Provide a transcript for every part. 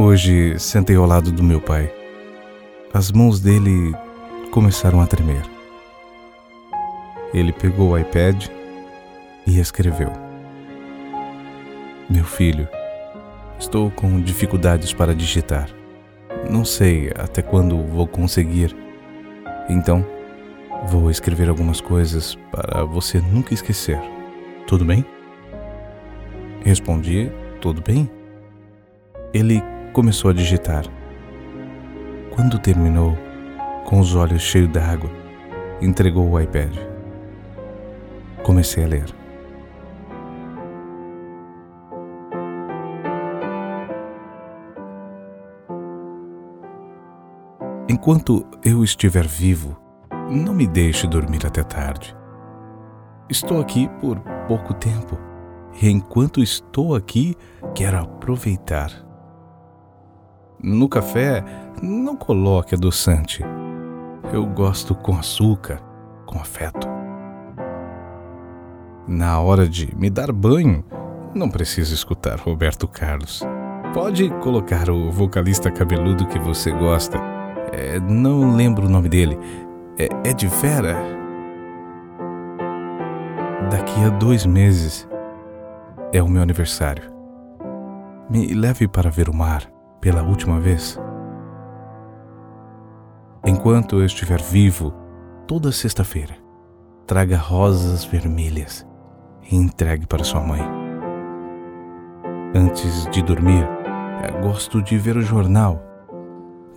Hoje sentei ao lado do meu pai. As mãos dele começaram a tremer. Ele pegou o iPad e escreveu: Meu filho, estou com dificuldades para digitar. Não sei até quando vou conseguir. Então, vou escrever algumas coisas para você nunca esquecer. Tudo bem? Respondi: Tudo bem. Ele começou a digitar. Quando terminou, com os olhos cheios d'água, entregou o iPad. Comecei a ler. Enquanto eu estiver vivo, não me deixe dormir até tarde. Estou aqui por pouco tempo e enquanto estou aqui, quero aproveitar. No café, não coloque adoçante. Eu gosto com açúcar, com afeto. Na hora de me dar banho, não precisa escutar Roberto Carlos. Pode colocar o vocalista cabeludo que você gosta. É, não lembro o nome dele. É, é de Vera? Daqui a dois meses é o meu aniversário. Me leve para ver o mar pela última vez. Enquanto eu estiver vivo, toda sexta-feira, traga rosas vermelhas e entregue para sua mãe. Antes de dormir, gosto de ver o jornal.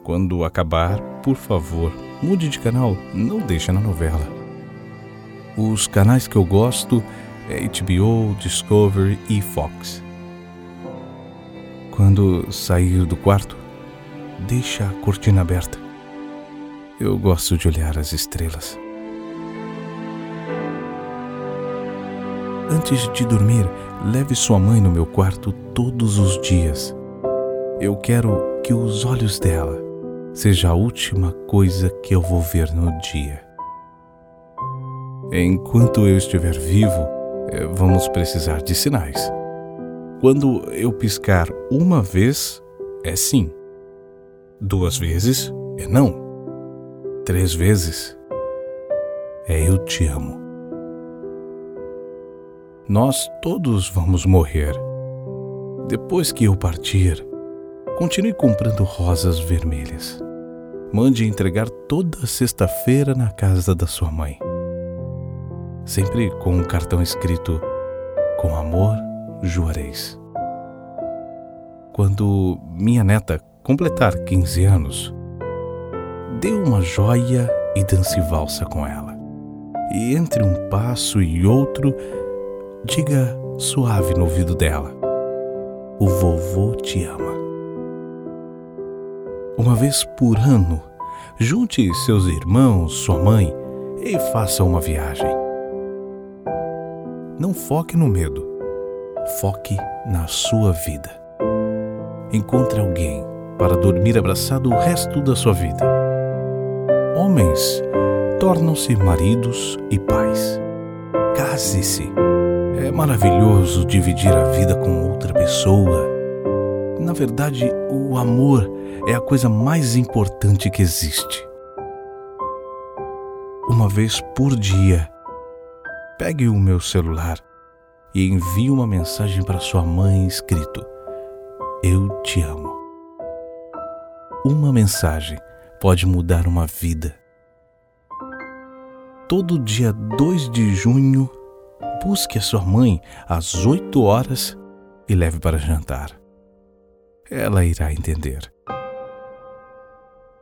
Quando acabar, por favor, mude de canal, não deixe na novela. Os canais que eu gosto é HBO, Discovery e Fox. Quando sair do quarto, deixa a cortina aberta. Eu gosto de olhar as estrelas. Antes de dormir, leve sua mãe no meu quarto todos os dias. Eu quero que os olhos dela seja a última coisa que eu vou ver no dia. Enquanto eu estiver vivo, eh, vamos precisar de sinais. Quando eu piscar uma vez, é sim. Duas vezes, é não. Três vezes, é eu te amo. Nós todos vamos morrer. Depois que eu partir, continue comprando rosas vermelhas. Mande entregar toda sexta-feira na casa da sua mãe sempre com um cartão escrito Com amor, Juarez. Quando minha neta completar 15 anos, dê uma joia e dance valsa com ela. E entre um passo e outro, diga suave no ouvido dela: O vovô te ama. Uma vez por ano, junte seus irmãos, sua mãe e faça uma viagem. Não foque no medo. Foque na sua vida. Encontre alguém para dormir abraçado o resto da sua vida. Homens tornam-se maridos e pais. Case-se. É maravilhoso dividir a vida com outra pessoa. Na verdade, o amor é a coisa mais importante que existe. Uma vez por dia, pegue o meu celular e envie uma mensagem para sua mãe escrito: Eu te amo. Uma mensagem pode mudar uma vida. Todo dia 2 de junho, busque a sua mãe às 8 horas e leve para jantar. Ela irá entender.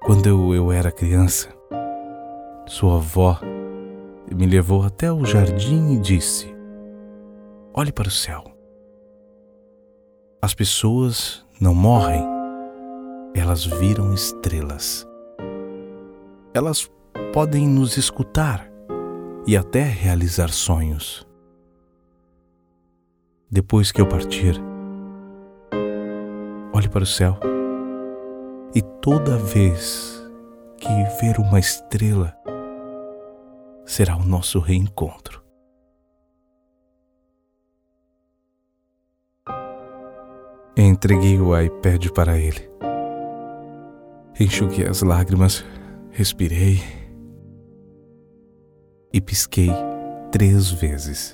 Quando eu, eu era criança, sua avó me levou até o jardim e disse: Olhe para o céu. As pessoas não morrem, elas viram estrelas. Elas podem nos escutar e até realizar sonhos. Depois que eu partir, olhe para o céu e toda vez que ver uma estrela, será o nosso reencontro. Entreguei o iPad para ele. Enxuguei as lágrimas, respirei e pisquei três vezes.